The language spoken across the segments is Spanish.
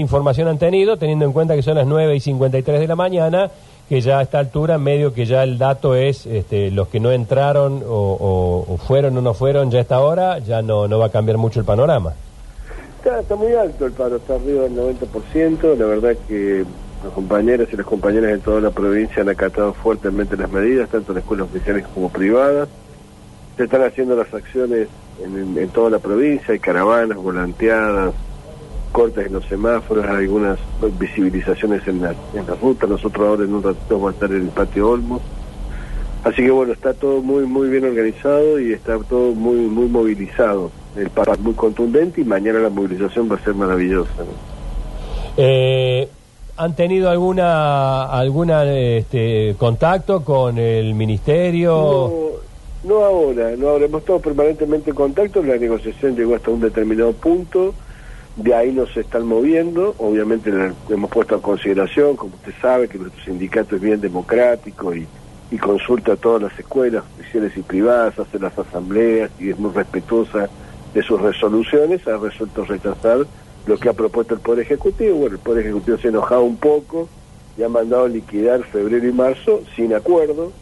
información han tenido, teniendo en cuenta que son las 9 y 53 de la mañana, que ya a esta altura, medio que ya el dato es este, los que no entraron o, o- fueron o no fueron ya a esta hora, ya no, no va a cambiar mucho el panorama. Está, muy alto el paro, está arriba del 90%. La verdad que los compañeros y las compañeras de toda la provincia han acatado fuertemente las medidas, tanto en escuelas oficiales como privadas. Se están haciendo las acciones en- en toda la provincia, hay caravanas, volanteadas, cortes en los semáforos, algunas visibilizaciones en la, en la ruta. Nosotros ahora en un ratito vamos a estar en el patio Olmos. Así que bueno, está todo muy muy bien organizado y está todo muy muy movilizado. El paro es muy contundente y mañana la movilización va a ser maravillosa. ¿no? Eh, ¿Han tenido alguna alguna este, contacto con el ministerio? No, no ahora, no ahora. Hemos estado permanentemente en contacto. La negociación llegó hasta un determinado punto. De ahí nos están moviendo. Obviamente hemos puesto a consideración, como usted sabe, que nuestro sindicato es bien democrático y, y consulta a todas las escuelas, oficiales y privadas, hace las asambleas y es muy respetuosa de sus resoluciones. Ha resuelto rechazar lo que ha propuesto el Poder Ejecutivo. Bueno, el Poder Ejecutivo se ha enojado un poco y ha mandado liquidar febrero y marzo sin acuerdo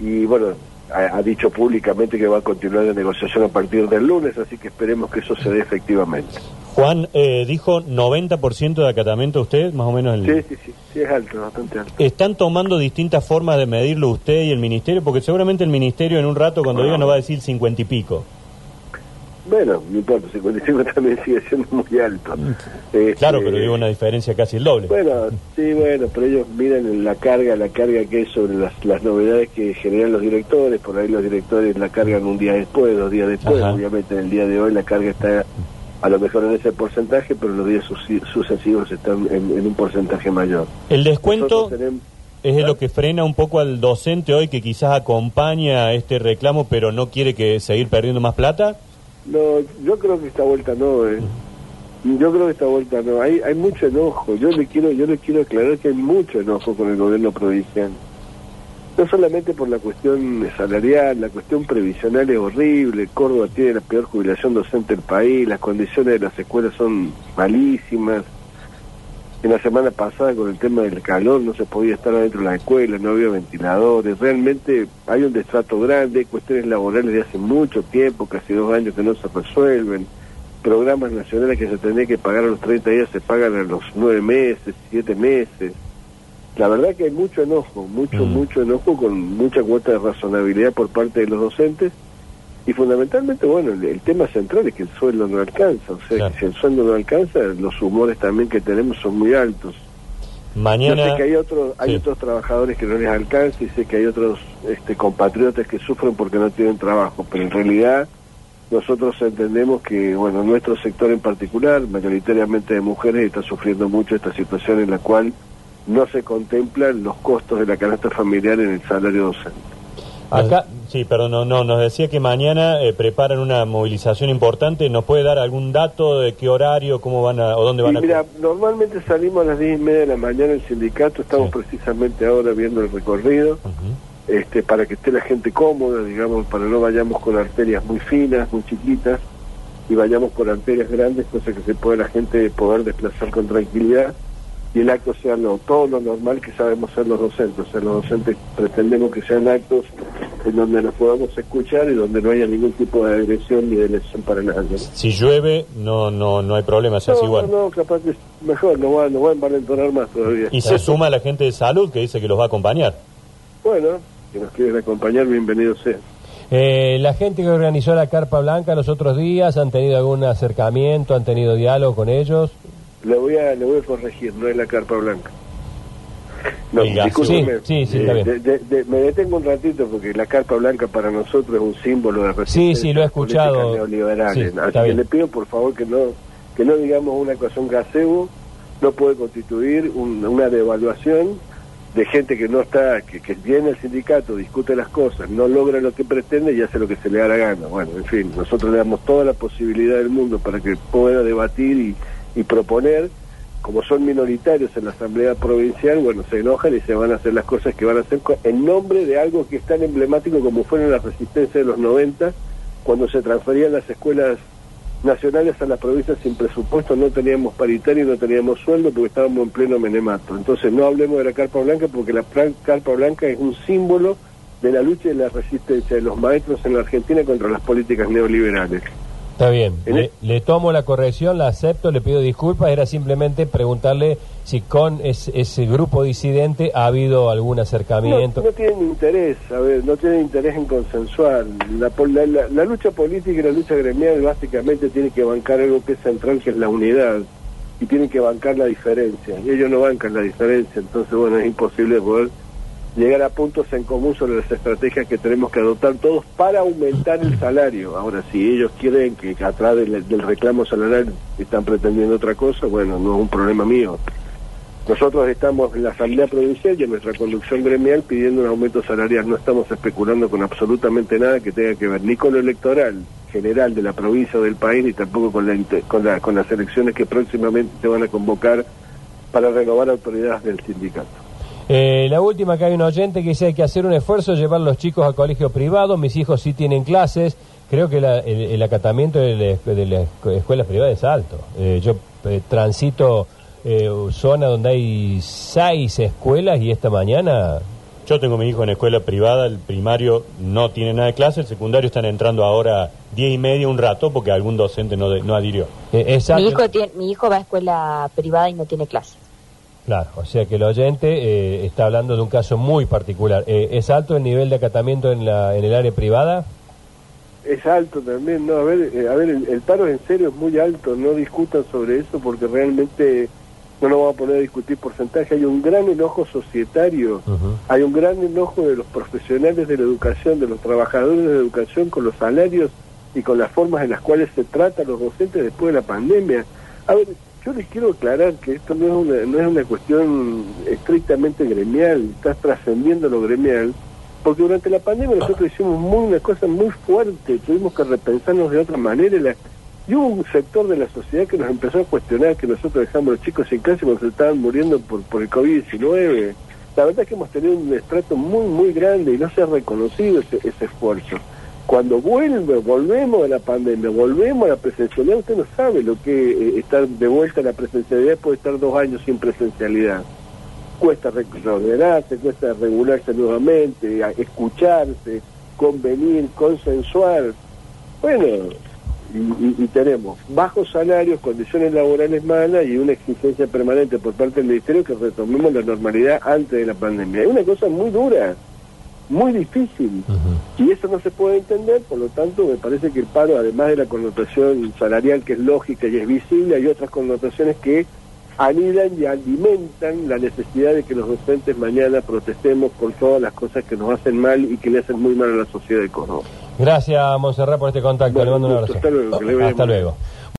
y bueno, ha, ha dicho públicamente que va a continuar la negociación a partir del lunes, así que esperemos que eso se dé efectivamente. Juan, eh, dijo 90% de acatamiento usted, más o menos. El... Sí, sí, sí, sí es alto, bastante alto. ¿Están tomando distintas formas de medirlo usted y el ministerio? Porque seguramente el ministerio en un rato cuando diga nos va a decir 50 y pico. Bueno, no importa, 55 también sigue siendo muy alto. Este, Claro, pero digo una diferencia casi el doble. Bueno, sí, bueno, pero ellos miran la carga, la carga que es sobre las, las novedades que generan los directores, por ahí los directores la cargan un día después, dos días después, Ajá. obviamente en el día de hoy la carga está a lo mejor en ese porcentaje, pero los días sucesivos están en, en un porcentaje mayor. El descuento tenemos- es lo que frena un poco al docente hoy que quizás acompaña este reclamo pero no quiere que seguir perdiendo más plata. No, yo creo que esta vuelta no, eh. Yo creo que esta vuelta no. Hay, hay mucho enojo. Yo le quiero, yo le quiero aclarar que hay mucho enojo con el gobierno provincial. No solamente por la cuestión salarial, la cuestión previsional es horrible. Córdoba tiene la peor jubilación docente del país. Las condiciones de las escuelas son malísimas. En la semana pasada con el tema del calor no se podía estar adentro de la escuela, no había ventiladores. Realmente hay un destrato grande, hay cuestiones laborales de hace mucho tiempo, casi dos años que no se resuelven. Programas nacionales que se tendrían que pagar a los 30 días se pagan a los 9 meses, 7 meses. La verdad que hay mucho enojo, mucho, Mm. mucho enojo con mucha cuota de razonabilidad por parte de los docentes. Y fundamentalmente, bueno, el, el tema central es que el sueldo no alcanza. O sea, Claro. que si el sueldo no alcanza, los humores también que tenemos son muy altos. Mañana Yo sé que hay, otros hay Sí. otros trabajadores que no les alcanza y sé que hay otros este, compatriotas que sufren porque no tienen trabajo, pero en realidad nosotros entendemos que, bueno, nuestro sector en particular, mayoritariamente de mujeres, está sufriendo mucho esta situación en la cual no se contemplan los costos de la canasta familiar en el salario docente. Acá, Sí, perdón, no, no, nos decía que mañana eh, preparan una movilización importante. ¿Nos puede dar algún dato de qué horario, cómo van a, o dónde van Y a... mira, normalmente salimos a las diez y media de la mañana el sindicato, estamos Sí. precisamente ahora viendo el recorrido. Este, para que esté la gente cómoda, digamos, para no vayamos con arterias muy finas, muy chiquitas, y vayamos por arterias grandes, cosa que se pueda la gente poder desplazar con tranquilidad, y el acto sea lo, todo lo normal que sabemos ser los docentes. O sea, los docentes pretendemos que sean actos en donde nos podamos escuchar y donde no haya ningún tipo de agresión ni de lesión para nadie. Si llueve, no, no, no hay problema, se hace No, igual. no, no, capaz que es mejor, no va, no va a envalentonar más todavía. Y se suma la gente de salud que dice que los va a acompañar. Bueno, si nos quieren acompañar, bienvenidos sean. eh, la gente que organizó la Carpa Blanca los otros días, ¿han tenido algún acercamiento, han tenido diálogo con ellos? Le voy a, le voy a corregir, no es la carpa blanca. No, discúlpeme. Sí, sí, sí, Eh, de- de- de- me detengo un ratito porque la carpa blanca para nosotros es un símbolo de resistencia. Sí, sí, lo he escuchado. neoliberales. Sí, Así está que bien. le pido por favor que no que no digamos una ecuación gazebo, no puede constituir un- una devaluación de gente que no está, que, que viene al sindicato, discute las cosas, no logra lo que pretende y hace lo que se le da la gana. Bueno, en fin, nosotros le damos toda la posibilidad del mundo para que pueda debatir y, y proponer. Como son minoritarios en la Asamblea Provincial, bueno, se enojan y se van a hacer las cosas que van a hacer en nombre de algo que es tan emblemático como fueron las resistencias de los 90, cuando se transferían las escuelas nacionales a las provincias sin presupuesto, no teníamos paritario no teníamos sueldo porque estábamos en pleno menemato. Entonces no hablemos de la carpa blanca porque la carpa blanca es un símbolo de la lucha y la resistencia de los maestros en la Argentina contra las políticas neoliberales. Está bien, le, le, tomo la corrección, la acepto, le pido disculpas, era simplemente preguntarle si con ese grupo disidente ha habido algún acercamiento. No, no tienen interés, a ver, no tienen interés en consensuar. La, la, la, lucha política y la lucha gremial básicamente tiene que bancar algo que es central, que es la unidad, y tienen que bancar la diferencia. Y ellos no bancan la diferencia, entonces, bueno, es imposible poder llegar a puntos en común sobre las estrategias que tenemos que adoptar todos para aumentar el salario. Ahora, si ellos quieren que atrás del, del reclamo salarial están pretendiendo otra cosa, bueno, no es un problema mío. Nosotros estamos en la Asamblea Provincial y en nuestra conducción gremial pidiendo un aumento salarial. No estamos especulando con absolutamente nada que tenga que ver ni con lo electoral general de la provincia o del país, ni tampoco con, la, con, la, con las elecciones que próximamente se van a convocar para renovar autoridades del sindicato. Eh, la última que hay un oyente que dice hay que hacer un esfuerzo, llevar a los chicos a colegio privado, mis hijos sí tienen clases, creo que la, el, el, acatamiento de, la, de las escuelas privadas es alto. Eh, yo eh, transito eh, zona donde hay seis escuelas y esta mañana... Yo tengo mi hijo en escuela privada, el primario no tiene nada de clase, el secundario están entrando ahora diez y media un rato porque algún docente no, de, no adhirió. Eh, mi, hijo tiene, mi hijo va a escuela privada y no tiene clase. Claro, o sea que el oyente eh, está hablando de un caso muy particular. Eh, ¿Es alto el nivel de acatamiento en, la, en el área privada? Es alto también, no, a ver, eh, a ver el, el, paro en serio es muy alto, no discutan sobre eso porque realmente no nos vamos a poner a discutir porcentaje, hay un gran enojo societario, uh -huh. hay un gran enojo de los profesionales de la educación, de los trabajadores de la educación con los salarios y con las formas en las cuales se trata a los docentes después de la pandemia. A ver, yo les quiero aclarar que esto no es una, no es una cuestión estrictamente gremial, está trascendiendo lo gremial, porque durante la pandemia nosotros hicimos muy, una cosa muy fuerte, tuvimos que repensarnos de otra manera. La, y hubo un sector de la sociedad que nos empezó a cuestionar que nosotros dejamos los chicos en clase cuando se estaban muriendo por, por el COVID-19. La verdad es que hemos tenido un estrato muy, muy grande y no se ha reconocido ese, ese esfuerzo. Cuando vuelve, volvemos a la pandemia, volvemos a la presencialidad, usted no sabe lo que eh, estar de vuelta a la presencialidad puede estar dos años sin presencialidad. Cuesta reordenarse, cuesta regularse nuevamente, escucharse, convenir, consensuar. Bueno, y, y, y, tenemos bajos salarios, condiciones laborales malas y una exigencia permanente por parte del Ministerio que retomemos la normalidad antes de la pandemia. Es una cosa muy dura muy difícil uh -huh. y eso no se puede entender, por lo tanto me parece que el paro, además de la connotación salarial que es lógica y es visible, hay otras connotaciones que anidan y alimentan la necesidad de que los docentes mañana protestemos por todas las cosas que nos hacen mal y que le hacen muy mal a la sociedad de Córdoba. Gracias, Monserrat, por este contacto. Bueno, le mando un abrazo. Hasta luego. Hasta luego.